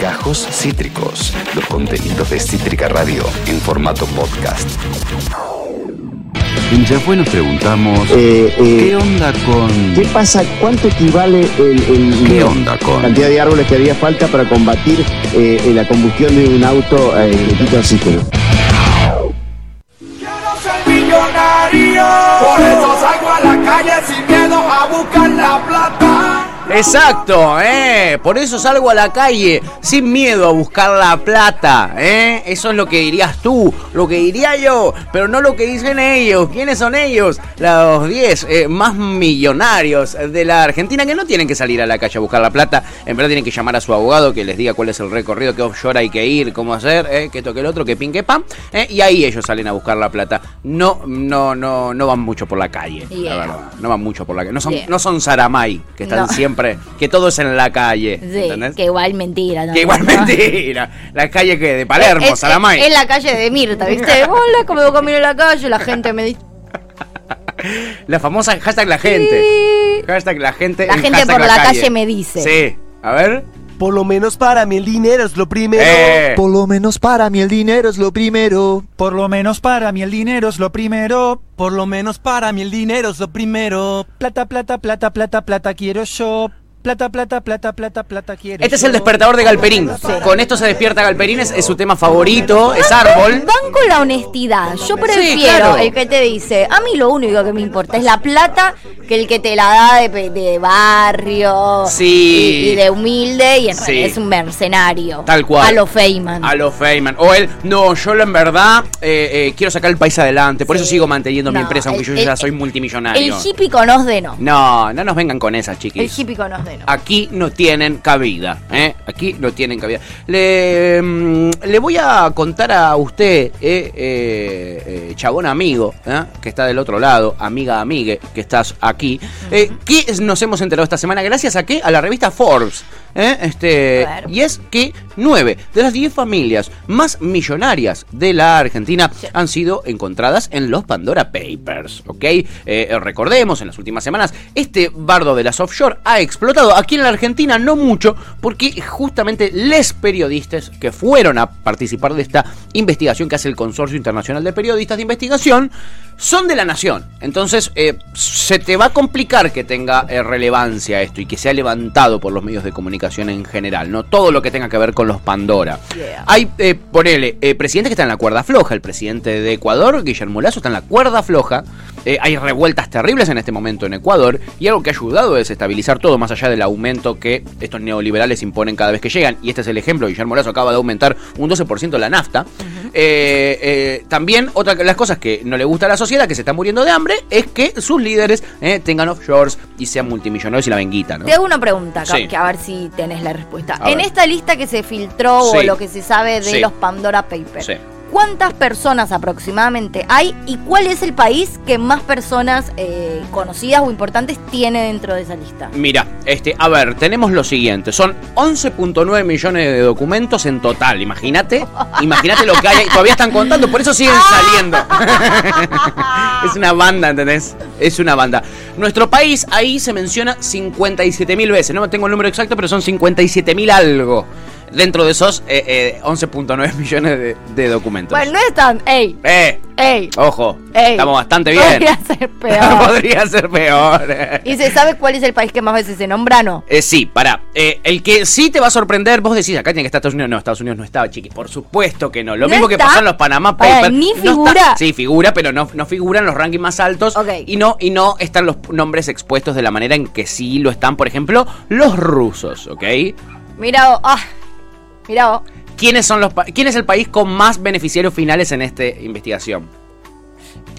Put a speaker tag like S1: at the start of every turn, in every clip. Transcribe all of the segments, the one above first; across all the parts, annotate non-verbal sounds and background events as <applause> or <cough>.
S1: Gajos Cítricos, los contenidos de Cítrica Radio en formato podcast. En Yahweh nos preguntamos,
S2: Eh, eh,
S1: ¿qué onda con...?
S2: ¿Qué pasa? ¿Cuánto equivale el, el-
S1: ¿Qué
S2: la
S1: onda con?
S2: cantidad de árboles que haría falta para combatir eh, la combustión de un auto eh, quita oxígeno?
S3: Quiero ser millonario, por eso salgo a la calle sin miedo a buscar la plata.
S4: Exacto, ¿eh? Por eso salgo a la calle sin miedo a buscar la plata, ¿eh? Eso es lo que dirías tú, lo que diría yo, pero no lo que dicen ellos. ¿Quiénes son ellos? Los 10 eh, más millonarios de la Argentina que no tienen que salir a la calle a buscar la plata. En verdad tienen que llamar a su abogado que les diga cuál es el recorrido, qué offshore hay que ir, cómo hacer, ¿eh? que esto, que el otro, que pin, que pam. ¿eh? Y ahí ellos salen a buscar la plata. No, no, no, no van mucho por la calle, la verdad. No van mucho por la calle. No son,
S5: Yeah.
S4: no son Saramay, que están
S5: No.
S4: siempre, que todo es en la calle.
S5: Sí,
S4: ¿entendés?
S5: que igual mentira. ¿no?
S4: Que igual <laughs> mentira. La calle que de Palermo,
S5: Es-
S4: Saramay.
S5: Es, es la calle de Mirta, ¿viste? <laughs> Hola, como yo camino en la calle, la gente me dice.
S4: La famosa hashtag la gente. Hashtag la gente.
S5: La
S4: en
S5: gente por la calle me dice.
S4: Sí. A ver.
S6: Por lo menos para mí el dinero es lo primero.
S4: Eh.
S7: Por lo menos para mí el dinero es lo primero.
S8: Por lo menos para mí el dinero es lo primero.
S6: Por lo menos para mí el dinero es lo primero.
S8: Plata, plata, plata, plata, plata quiero yo. Plata, plata, plata, plata, plata quiero
S4: Este es el despertador de Galperín. Con esto se despierta Galperín, es, es su tema favorito, es árbol.
S5: Van con la honestidad. Yo prefiero
S4: claro.
S5: el que te dice, a mí lo único que me importa es la plata que el que te la da de, pe- de barrio
S4: Sí.
S5: y, y de humilde y en
S4: Sí.
S5: realidad es un mercenario.
S4: Tal cual.
S5: A lo Feynman.
S4: A lo Feynman. O él, no, yo en verdad eh, eh, quiero sacar el país adelante. Por eso sigo manteniendo mi
S5: No,
S4: empresa, aunque
S5: el-
S4: yo ya
S5: el-
S4: soy
S5: El
S4: multimillonario.
S5: hippie con os de no.
S4: No, no nos vengan con esas,
S5: El
S4: chiquis.
S5: hippie con
S4: Aquí no tienen cabida, ¿eh? Aquí no tienen cabida. Le, mm, le voy a contar a usted, eh, eh, eh, chabón amigo, ¿eh? que está del otro lado, amiga amigue, que estás aquí, eh, que nos hemos enterado esta semana gracias a qué? A la revista Forbes. Este, y es que nueve de las diez familias más millonarias de la Argentina han sido encontradas en los Pandora Papers, ¿ok? Recordemos, en las últimas semanas, este bardo de las offshore ha explotado. Aquí en la Argentina no mucho, porque justamente les periodistas que fueron a participar de esta investigación que hace el Consorcio Internacional de Periodistas de Investigación son de la nación. Entonces, eh, se te va a complicar que tenga eh, relevancia esto y que sea levantado por los medios de comunicación en general, no todo lo que tenga que ver con los Pandora.
S5: Yeah.
S4: Hay, eh, ponele, eh, presidentes que están en la cuerda floja. El presidente de Ecuador, Guillermo Lazo, está en la cuerda floja. Hay revueltas terribles en este momento en Ecuador y algo que ha ayudado a desestabilizar todo, más allá del aumento que estos neoliberales imponen cada vez que llegan. Y este es el ejemplo. Guillermo Lazo acaba de aumentar un 12% la nafta. También, otra de las cosas que no le gusta a sociedad, que se está muriendo de hambre, es que sus líderes eh, tengan offshores y sean multimillonarios y la venguita, ¿no?
S5: Te hago una pregunta,
S4: Sí.
S5: que a ver si tenés la respuesta.
S4: A
S5: en
S4: ver.
S5: esta lista que se filtró o lo que se sabe de
S4: Sí.
S5: los Pandora Papers. ¿cuántas personas aproximadamente hay y cuál es el país que más personas eh, conocidas o importantes tiene dentro de esa lista?
S4: Mira, este, a ver, tenemos lo siguiente, son 11.9 millones de documentos en total, imagínate, imagínate lo que hay, todavía están contando, por eso siguen saliendo. <laughs> es una banda, ¿entendés? Es una banda. Nuestro país ahí se menciona 57 mil veces, no tengo el número exacto, pero son 57 mil algo. Dentro de esos eh, eh, 11.9 <laughs> millones de, de documentos.
S5: Bueno, no es tan... ¡Ey!
S4: Eh,
S5: ¡Ey!
S4: ojo,
S5: ey,
S4: estamos bastante bien.
S5: Podría ser peor. <laughs>
S4: Podría ser peor. <laughs>
S5: ¿Y se sabe cuál es el país que más veces se nombra, no?
S4: Eh, sí, para. el que sí te va a sorprender, vos decís, acá tiene que estar Estados Unidos. No, Estados Unidos no estaba, chiqui. Por supuesto que no. Lo
S5: ¿No
S4: mismo que pasó en los Panama
S5: Pará,
S4: Papers.
S5: ni
S4: No
S5: figura.
S4: está- sí, figura, pero no, no figura en los rankings más altos.
S5: Ok.
S4: Y, no, y no están los nombres expuestos de la manera en que sí lo están, por ejemplo, los rusos, ¿ok?
S5: Mira ah, mira vos.
S4: ¿Quiénes son los ¿Quién es el país con más beneficiarios finales en esta investigación?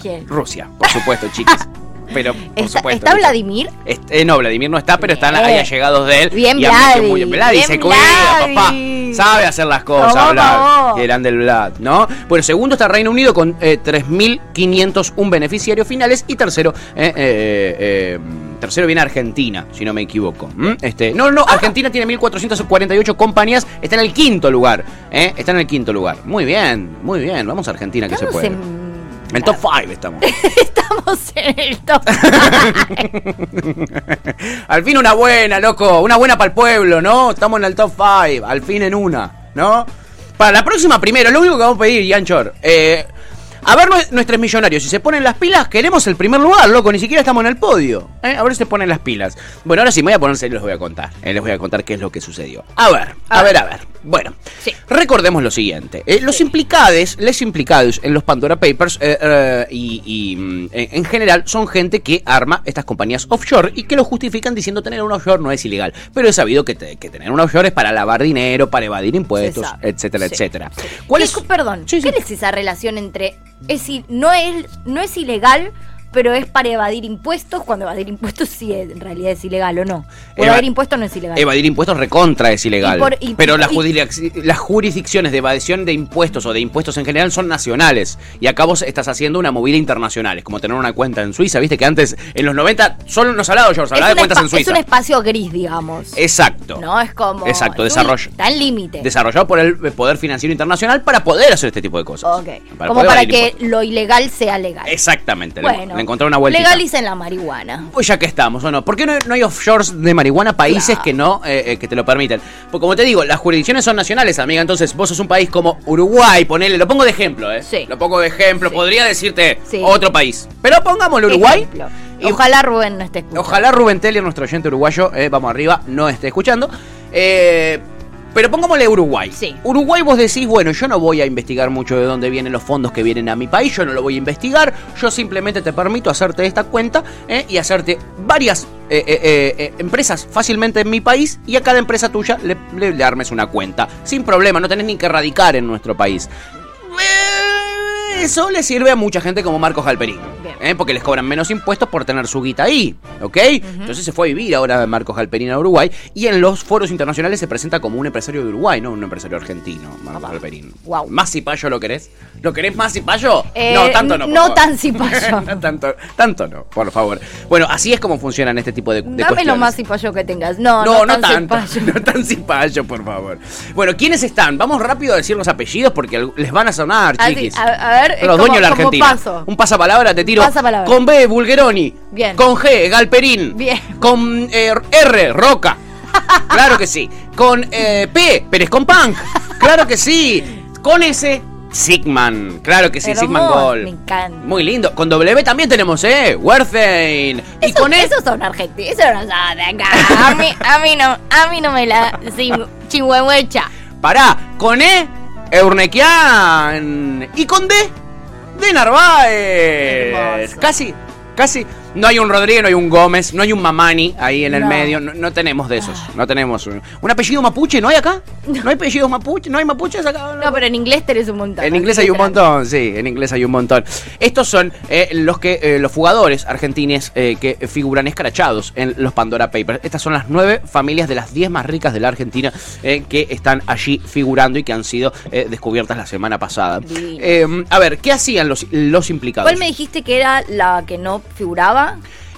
S5: ¿Quién?
S4: Rusia, por supuesto, chiquis. <laughs> Pero, por
S5: ¿Está,
S4: supuesto.
S5: está. Vladimir?
S4: Este, eh, no, Vladimir no está, pero están
S5: Bien.
S4: ahí allegados de él.
S5: Bien,
S4: y
S5: Vladi.
S4: muy- Vladi
S5: Bien,
S4: se cuida,
S5: Vladi.
S4: papá. Sabe hacer las cosas,
S5: Vamos,
S4: Vlad. eran del Vlad, ¿no? Bueno, segundo está Reino Unido con eh, 3.501 beneficiarios finales. Y tercero, eh, eh, eh, tercero viene Argentina, si no me equivoco. ¿m? Este, no, no, Argentina tiene 1.448 compañías. Está en el quinto lugar. ¿eh? Está en el quinto lugar. Muy bien, muy bien. Vamos a Argentina, que se
S5: ¿Cuándo
S4: puede.
S5: se
S4: En top 5 estamos. <laughs>
S5: Estamos en el top. <laughs>
S4: Al fin una buena, loco. Una buena para el pueblo, ¿no? Estamos en el top 5. Al fin en una, ¿no? Para la próxima, primero, lo único que vamos a pedir, Yanchor. Eh, a ver nue- nuestros millonarios, si se ponen las pilas, queremos el primer lugar, loco, ni siquiera estamos en el podio. ¿eh? A ver si se ponen las pilas. Bueno, ahora sí me voy a poner serio y les voy a contar. eh, les voy a contar qué es lo que sucedió. A ver, a, ver, a ver. Bueno,
S5: Sí.
S4: recordemos lo siguiente. eh, los implicados, les implicados en los Pandora Papers eh, y, y, mm, en en general son gente que arma estas compañías offshore y que lo justifican diciendo tener un offshore no es ilegal. Pero es sabido que, te- que tener un offshore es para lavar dinero, para evadir impuestos, etcétera,
S5: Sí,
S4: etcétera.
S5: sí.
S4: ¿Cuál
S5: ¿Qué-
S4: es?
S5: Perdón,
S4: Sí, sí.
S5: ¿cuál es esa relación entre es no es no es ilegal, pero es para evadir impuestos cuando evadir impuestos sí es- en realidad es ilegal o no? O evadir impuestos no es ilegal.
S4: Evadir impuestos recontra es ilegal.
S5: Y por- y-
S4: pero las,
S5: y-
S4: jurisdic- las jurisdicciones de evasión de impuestos o de impuestos en general son nacionales. Y acá vos estás haciendo una movida internacional. Es como tener una cuenta en Suiza. Viste que antes, en los 90, solo nos hablaba George,
S5: es,
S4: hablaba de cuentas en
S5: es
S4: Suiza.
S5: un espacio gris, digamos.
S4: Exacto.
S5: No, es como.
S4: Exacto,
S5: es
S4: desarrollo.
S5: Está en límite.
S4: Desarrollado por el Poder Financiero Internacional para poder hacer este tipo de cosas.
S5: Ok.
S4: Para
S5: como para que
S4: impuestos.
S5: lo ilegal sea legal.
S4: Exactamente.
S5: Bueno,
S4: le encontré una vuelta.
S5: Legalicen la marihuana.
S4: Pues ya que estamos, ¿o no? ¿Por qué no, no hay offshores de marihuana países
S5: Claro.
S4: que no eh, eh, que te lo permiten? Porque como te digo, las jurisdicciones son nacionales, amiga. Entonces, vos sos un país como Uruguay, ponele, lo pongo de ejemplo, ¿eh?
S5: Sí.
S4: Lo pongo de ejemplo,
S5: Sí.
S4: podría decirte
S5: Sí.
S4: otro país. Pero pongámoslo Uruguay.
S5: Ejemplo. Ojalá Rubén no esté escuchando.
S4: Ojalá Rubén Teller, nuestro oyente uruguayo, eh, vamos arriba, no esté escuchando. Eh, pero pongámosle Uruguay.
S5: Sí.
S4: Uruguay vos decís, bueno, yo no voy a investigar mucho de dónde vienen los fondos que vienen a mi país, yo no lo voy a investigar, yo simplemente te permito hacerte esta cuenta eh, y hacerte varias eh, eh, empresas fácilmente en mi país y a cada empresa tuya le, le- le armes una cuenta. Sin problema, no tenés ni que radicar en nuestro país. Eso le sirve a mucha gente como Marcos Galperín. ¿Eh? Porque les cobran menos impuestos por tener su guita ahí. ¿Ok? Entonces se fue a vivir ahora Marcos Galperín a Uruguay. Y en los foros internacionales se presenta como un empresario de Uruguay, no un empresario argentino, Marcos Galperín.
S5: Guau.
S4: ¿Más cipayo lo querés? ¿Lo querés más cipayo?
S5: Eh,
S4: no, tanto no. por
S5: no
S4: favor.
S5: tan cipayo. <laughs>
S4: no tanto, tanto no, por favor. Bueno, así es como funcionan este tipo de, de
S5: Dame
S4: cuestiones.
S5: lo más cipayo que tengas. No,
S4: No,
S5: no,
S4: no,
S5: tan
S4: tanto.
S5: cipayo. <laughs>
S4: No tan cipayo, por favor. Bueno, ¿quiénes están? Vamos rápido a decir los apellidos porque les van a sonar,
S5: Ah,
S4: chiquis.
S5: a, a ver,
S4: los
S5: como-
S4: dueños de la Argentina.
S5: paso.
S4: Un pasapalabra te tiro. Con B, Bulgeroni.
S5: Bien.
S4: Con G, Galperín.
S5: Bien.
S4: Con eh, R, Roca. <laughs> Claro que sí. Con eh, P, Pérez con Punk. Claro que sí. Con S, Sigman. Claro que sí,
S5: Hermoso,
S4: Sigman Gol.
S5: me encanta.
S4: Muy lindo. Con W también tenemos, ¿eh? Wertheim. Y
S5: Eso,
S4: con E.
S5: esos son argentinos, eso no son de <laughs> acá. A mí, a mí no, a mí no me la sin- chingüengüecha.
S4: Pará, con E, Eurnequian. Y con D, de Narváez. Casi, casi. No hay un Rodríguez, no hay un Gómez, no hay un Mamani ahí en el
S5: No.
S4: medio. No, no tenemos de esos. No tenemos un, un apellido mapuche, ¿no hay acá? ¿No hay apellidos mapuche? ¿No hay mapuches acá?
S5: No, pero en inglés tenés un montón.
S4: En inglés hay un montón, sí, en inglés hay un montón. Estos son eh, los que eh, los jugadores argentines eh, que figuran escrachados en los Pandora Papers. Estas son las nueve familias de las diez más ricas de la Argentina eh, que están allí figurando y que han sido eh, descubiertas la semana pasada. A ver, ¿qué hacían los, los implicados?
S5: ¿Cuál me dijiste que era la que no figuraba?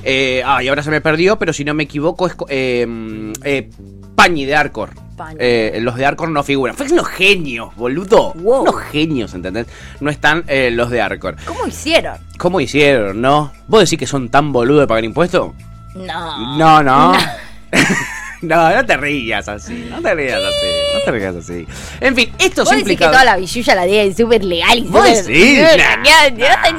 S4: Eh, ah, y ahora se me perdió, pero si no me equivoco es eh, mm, eh, Pañi de Arcor.
S5: Pañi.
S4: Eh, los de Arcor no figuran. Fue unos genios, boludo.
S5: Wow.
S4: Unos genios, ¿entendés? No están eh, los de Arcor.
S5: ¿Cómo hicieron?
S4: ¿Cómo hicieron, no? ¿Vos decís que son tan boludos de pagar impuestos?
S5: No.
S4: No, no. no, <laughs> <laughs> no te rías así. No te rías así. No te rías así. En fin, estos
S5: Vos decís que toda la billulla la tiene súper legal y
S4: ¿Vos
S5: súper-? <laughs>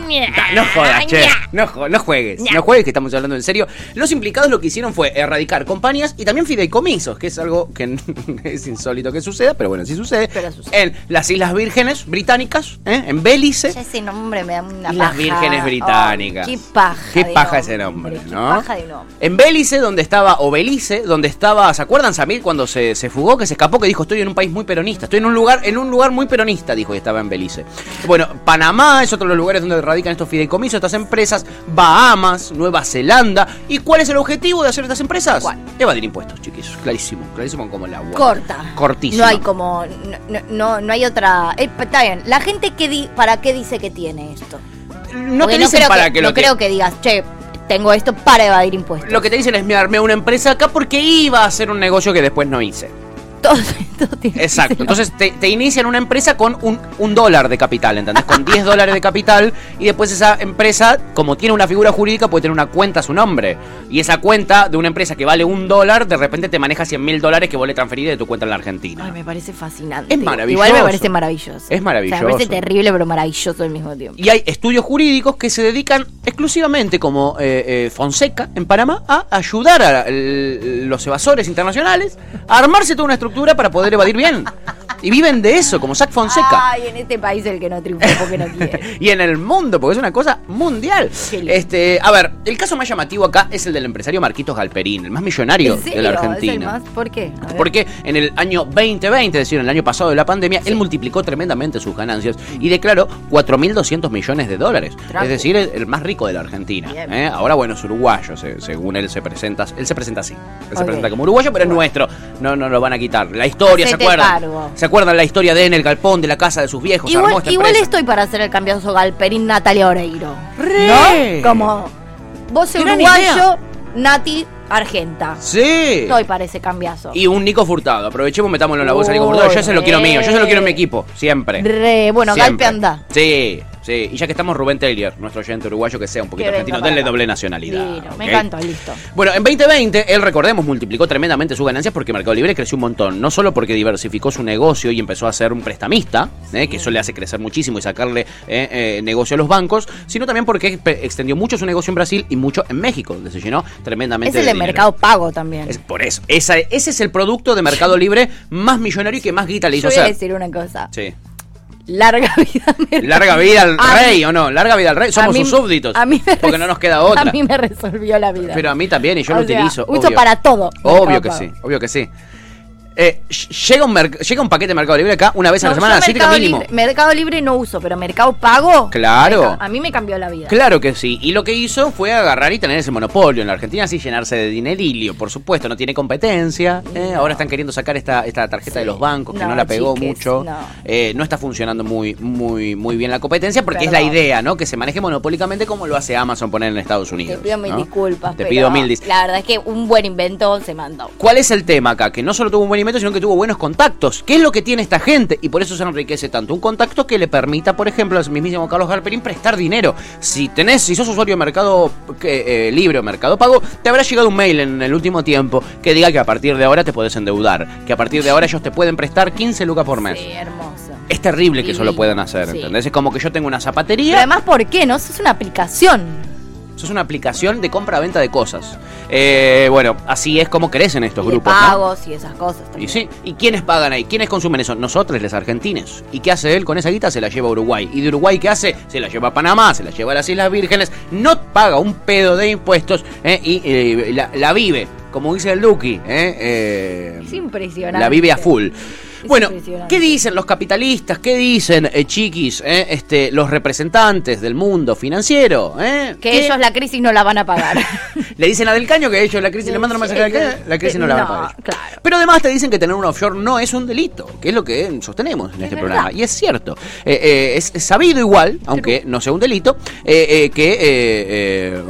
S5: Nah.
S4: No jodas, che. No, no juegues. No juegues que estamos hablando en serio. Los implicados lo que hicieron fue erradicar compañías y también fideicomisos, que es algo que <laughs> es insólito que suceda, pero bueno, sí sucede.
S5: Pero sucede.
S4: En las Islas Vírgenes Británicas, ¿eh? en Belice.
S5: Ya ese nombre me da una
S4: Islas
S5: paja.
S4: Vírgenes Británicas.
S5: Qué paja.
S4: Qué
S5: de
S4: paja ese nombre, ¿no?
S5: paja de nombre.
S4: En Bélice, donde estaba, o Belice, donde estaba, ¿se acuerdan Samir cuando se, se fugó, que se escapó, que dijo, estoy en un país muy peronista, estoy en un lugar, en un lugar muy peronista, dijo y estaba en Belice. Bueno, Panamá es otro de los lugares donde radican estos fideicomisos, estas empresas, Bahamas, Nueva Zelanda. ¿Y cuál es el objetivo de hacer estas empresas?
S5: ¿Cuál?
S4: Evadir impuestos, chiquis. Clarísimo, clarísimo como el agua.
S5: Corta.
S4: Cortísimo.
S5: No hay como. No, no, no, no hay otra. eh, está bien. La gente que di, ¿para qué dice que tiene esto?
S4: No
S5: Porque
S4: te dicen
S5: creo
S4: para
S5: que,
S4: que
S5: no
S4: lo que-
S5: creo que digas, che, tengo esto para evadir impuestos.
S4: Lo que te dicen es, me armé una empresa acá porque iba a hacer un negocio que después no hice.
S5: Todo, todo tiene
S4: Exacto. Entonces te, te inician una empresa con un, un dólar de capital, ¿entendés? Con 10 dólares de capital y después esa empresa, como tiene una figura jurídica, puede tener una cuenta a su nombre. Y esa cuenta de una empresa que vale un dólar, de repente te maneja 100 mil dólares que vos le transferís de tu cuenta en la Argentina.
S5: Ay, me parece fascinante.
S4: Es maravilloso.
S5: Igual me parece maravilloso.
S4: Es maravilloso.
S5: O sea, me parece terrible, pero maravilloso al mismo tiempo.
S4: Y hay estudios jurídicos que se dedican exclusivamente, como eh, eh, Fonseca en Panamá, a ayudar a el- los evasores internacionales a armarse toda una estructura para poder evadir bien. Y viven de eso, como Zach Fonseca.
S5: Ay, en este país el que no triunfa porque no <laughs> quiere.
S4: y en el mundo, porque es una cosa mundial. Este, a ver, el caso más llamativo acá es el del empresario Marquitos Galperín, el más millonario de la
S5: ¿Es el
S4: Argentina.
S5: más? ¿Por qué?
S4: Porque en el año 2020, es decir, en el año pasado de la pandemia, él multiplicó tremendamente sus ganancias y declaró 4.200 millones de dólares.
S5: Trapo.
S4: Es decir, el, el más rico de la Argentina. ¿eh? Ahora, bueno, es uruguayo, se- según él se presenta. Él se presenta así. Él se presenta como uruguayo, pero es nuestro. No, no lo van a quitar. La historia, ¿se acuerdan?
S5: cargo.
S4: ¿Se acuerdan la historia de en el galpón de la casa de sus viejos?
S5: Igual, estoy para hacer el cambiazo Galperín Natalia Oreiro.
S4: Re.
S5: ¿No? Como vos
S4: Gran
S5: uruguayo, Nati Argenta.
S4: Sí.
S5: Estoy para ese cambiazo.
S4: Y un Nico Furtado. Aprovechemos, metámoslo en la bolsa Nico Furtado. Yo se lo quiero mío. Yo se lo quiero en mi equipo. Siempre.
S5: Re, bueno,
S4: Siempre.
S5: Galpe anda.
S4: Sí, sí. Y ya que estamos, Rubén Taylor, nuestro oyente uruguayo que sea un poquito
S5: Que
S4: argentino, denle
S5: acá.
S4: doble nacionalidad.
S5: Me
S4: ¿ok?
S5: encantó, listo.
S4: Bueno, en 2020, él, recordemos, multiplicó tremendamente sus ganancias porque Mercado Libre creció un montón. No solo porque diversificó su negocio y empezó a ser un prestamista, ¿eh? que eso le hace crecer muchísimo y sacarle eh, eh, negocio a los bancos, sino también porque extendió mucho su negocio en Brasil y mucho en México, donde se llenó tremendamente
S5: Es el de. Mercado Pago también.
S4: Es por eso. Esa- ese es el producto de Mercado Libre más millonario y que más guita le hizo
S5: Yo voy a decir una cosa.
S4: Sí.
S5: Larga <laughs> vida.
S4: Larga vida al rey,
S5: mí-
S4: ¿o no? Larga vida al rey. Somos
S5: mí-
S4: sus súbditos.
S5: A mí me
S4: porque no nos queda otra. <laughs>
S5: A mí me resolvió la vida.
S4: Pero a mí también, y yo
S5: O
S4: lo
S5: sea,
S4: utilizo.
S5: uso
S4: obvio.
S5: para todo.
S4: Obvio que sí, obvio que sí. Eh, ll- llega, un llega un paquete de Mercado Libre acá una vez a
S5: No,
S4: la semana, así que
S5: Mercado
S4: mínimo.
S5: Libre, Mercado Libre no uso, pero Mercado Pago.
S4: Claro.
S5: A mí me cambió la vida.
S4: Claro que sí. Y lo que hizo fue agarrar y tener ese monopolio en la Argentina, así llenarse de dinerilio. Por supuesto, no tiene competencia. ¿eh? Ahora están queriendo sacar esta, esta tarjeta de los bancos, que no,
S5: No,
S4: la pegó
S5: chiques,
S4: mucho.
S5: no.
S4: Eh, no está funcionando muy, muy, muy bien la competencia, porque es la idea, ¿no? Que se maneje monopólicamente como lo hace Amazon poner en Estados
S5: Te
S4: Unidos.
S5: pido mil disculpas.
S4: Te
S5: pero
S4: pido mil dis-
S5: La verdad es que un buen invento se mandó.
S4: ¿Cuál es el tema acá? Que no solo tuvo un buen sino que tuvo buenos contactos. ¿Qué es lo que tiene esta gente? Y por eso se enriquece tanto. Un contacto que le permita, por ejemplo, al mismísimo Carlos Garperín prestar dinero. Si tenés, si sos usuario de Mercado eh, Libre o Mercado Pago, te habrá llegado un mail en el último tiempo que diga que a partir de ahora te podés endeudar. Que a partir de ahora ellos te pueden prestar 15 lucas por mes.
S5: Sí, hermoso.
S4: Es terrible que eso lo puedan hacer,
S5: sí.
S4: ¿entendés? Es como que yo tengo una
S5: Pero
S4: zapatería.
S5: además, ¿por qué? No, Eso es una aplicación.
S4: Eso es una aplicación de compra-venta de cosas. Eh, bueno, así es como crecen estos
S5: Y de
S4: grupos. ¿no?
S5: pagos y esas cosas
S4: Y
S5: también.
S4: sí, ¿y quiénes pagan ahí? ¿Quiénes consumen eso? Nosotros, los argentinos. ¿Y qué hace él con esa guita? Se la lleva a Uruguay. ¿Y de Uruguay qué hace? Se la lleva a Panamá, se la lleva a las Islas Vírgenes. No paga un pedo de impuestos ¿eh? y eh, la, la vive, como dice el Duki. ¿eh? Eh,
S5: Es impresionante.
S4: la vive a full. Bueno. ¿qué dicen los capitalistas? ¿Qué dicen, eh, chiquis, eh, este, los representantes del mundo financiero? eh?
S5: Que
S4: ¿Qué?
S5: ellos la crisis no la van a pagar. <laughs>
S4: Le dicen a Del Caño que ellos la crisis le mandan un mensaje a Del. Caño, la crisis no la van a pagar.
S5: claro.
S4: Pero además te dicen que tener un offshore no es un delito, que es lo que sostenemos en este
S5: verdad.
S4: programa. Y es cierto. Es, sabido igual, aunque no sea un delito, que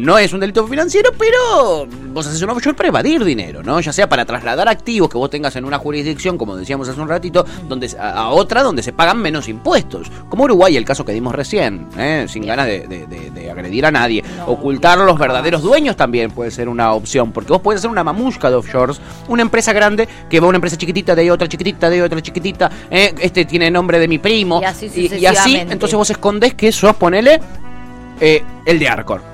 S4: no es un delito financiero, pero vos haces un offshore para evadir dinero, ¿no? Ya sea para trasladar activos que vos tengas en una jurisdicción, como decíamos hace un ratito, donde a, a otra donde se pagan menos impuestos. Como Uruguay, el caso que dimos recién, ¿eh? sin ganas de, de- de- de agredir a nadie. Ocultar a los verdaderos dueños también puede ser una opción, porque vos podés hacer una mamusca de offshores, una empresa grande que va a una empresa chiquitita, de ahí otra chiquitita, de ahí otra chiquitita, ¿eh? este tiene nombre de mi primo,
S5: Y así
S4: y, y así, entonces vos escondés que sos, ponele, eh, el de Arcor.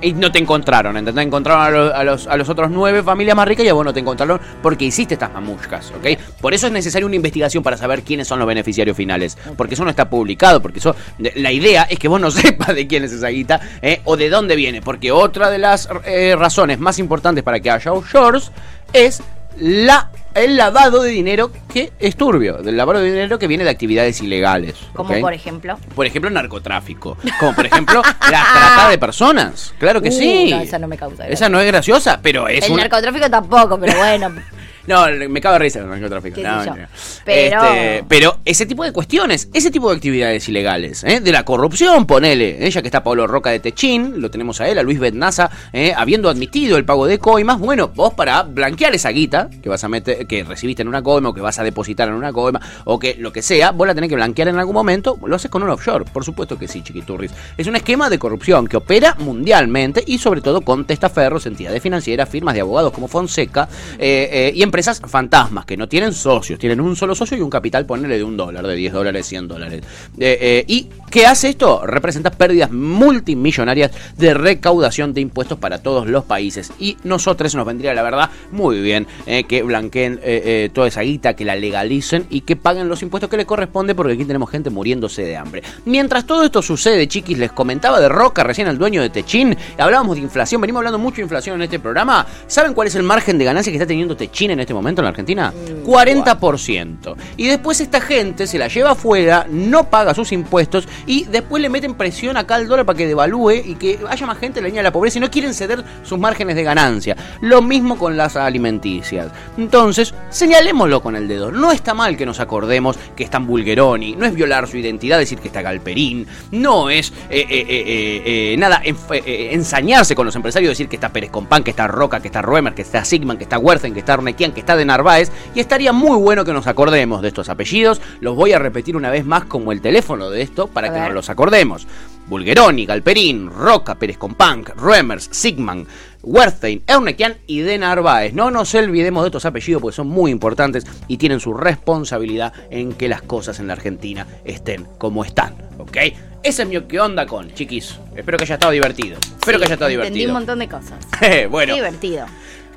S4: Y no te encontraron, ¿entendés? Encontraron a los, a, los, a los otros nueve familias más ricas y a vos no te encontraron porque hiciste estas mamuscas, ¿ok? Por eso es necesaria una investigación para saber quiénes son los beneficiarios finales. Porque eso no está publicado, porque eso la idea es que vos no <laughs> sepas de quién es esa guita ¿eh? o de dónde viene. Porque otra de las eh, razones más importantes para que haya offshores es la, el lavado de dinero que es turbio, del lavado de dinero que viene de actividades ilegales.
S5: Como por ejemplo.
S4: Por ejemplo, narcotráfico. Como por ejemplo, <laughs> la trata de personas. Claro que
S5: Uh,
S4: sí.
S5: no, esa no me causa gracia.
S4: Esa no es graciosa, pero es
S5: el narcotráfico tampoco, pero bueno. <laughs>
S4: No, me cago de risa con el narcotráfico. No,
S5: yo.
S4: no.
S5: Pero-
S4: Este, pero ese tipo de cuestiones, ese tipo de actividades ilegales, ¿eh? de la corrupción, ponele, ella que está Pablo Roca de Techín, lo tenemos a él, a Luis Betnaza, ¿eh? habiendo admitido el pago de coimas, bueno, vos para blanquear esa guita que vas a meter, que recibiste en una coima o que vas a depositar en una coima o que lo que sea, vos la tenés que blanquear en algún momento, lo haces con un offshore, por supuesto que sí, chiquiturris. Es un esquema de corrupción que opera mundialmente y sobre todo con testaferros, entidades financieras, firmas de abogados como Fonseca eh, eh, y empresas fantasmas que no tienen socios, tienen un solo socio y un capital, ponele de un dólar, de 10 dólares, 100 dólares. Eh, eh, ¿Y qué hace esto? Representa pérdidas multimillonarias de recaudación de impuestos para todos los países. Y nosotros nos vendría, la verdad, muy bien eh, que blanqueen eh, eh, toda esa guita, que la legalicen y que paguen los impuestos que le corresponde porque aquí tenemos gente muriéndose de hambre. Mientras todo esto sucede, chiquis, les comentaba de Roca, recién el dueño de Techín, hablábamos de inflación, venimos hablando mucho de inflación en este programa. ¿Saben cuál es el margen de ganancia que está teniendo Techín en este momento en la Argentina? 40%. Y después esta gente se la lleva afuera, no paga sus impuestos y después le meten presión acá al dólar para que devalúe y que haya más gente en la línea de la pobreza y no quieren ceder sus márgenes de ganancia. Lo mismo con las alimenticias. Entonces, señalémoslo con el dedo. No está mal que nos acordemos que está en Bulgeroni, no es violar su identidad decir que está Galperín, no es eh, eh, eh, nada ensañarse con los empresarios, decir que está Pérez Compán, que está Roca, que está Ruemer, que está Sigman, que está Werthen, que está Arnequian, que está de Narváez, y estaría muy bueno que nos acordemos de estos apellidos. Los voy a repetir una vez más como el teléfono de esto para
S5: A
S4: que nos los acordemos. Bulgeroni, Galperín, Roca, Pérez Compán, Ruemers, Sigman, Wertheim, Ernequian y de Narváez. No nos olvidemos de estos apellidos porque son muy importantes y tienen su responsabilidad en que las cosas en la Argentina estén como están, ¿ok? Ese es mi qué onda con, chiquis. Espero que haya estado divertido. Espero
S5: Sí,
S4: que haya estado
S5: Entendí
S4: divertido.
S5: un montón de cosas. <laughs>
S4: bueno,
S5: divertido.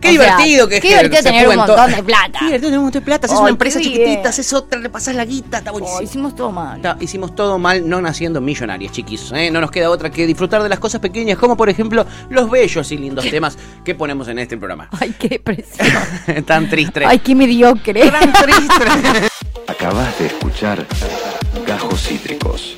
S4: Qué
S5: O sea,
S4: divertido que es
S5: Qué divertido tener un montón de plata.
S4: Qué divertido tener un montón de plata. Haces
S5: Ay,
S4: una empresa chiquitita, haces otra, le pasas la guita, está buenísimo.
S5: Oh, hicimos todo mal.
S4: Está- hicimos todo mal no naciendo millonarios, chiquis. ¿eh? No nos queda otra que disfrutar de las cosas pequeñas, como por ejemplo los bellos y lindos temas que ponemos en este programa. <laughs>
S5: Ay, qué depresión. <laughs>
S4: Tan triste.
S5: Ay, qué mediocre.
S4: Tan triste. <laughs>
S1: Acabas de escuchar Gajos Cítricos.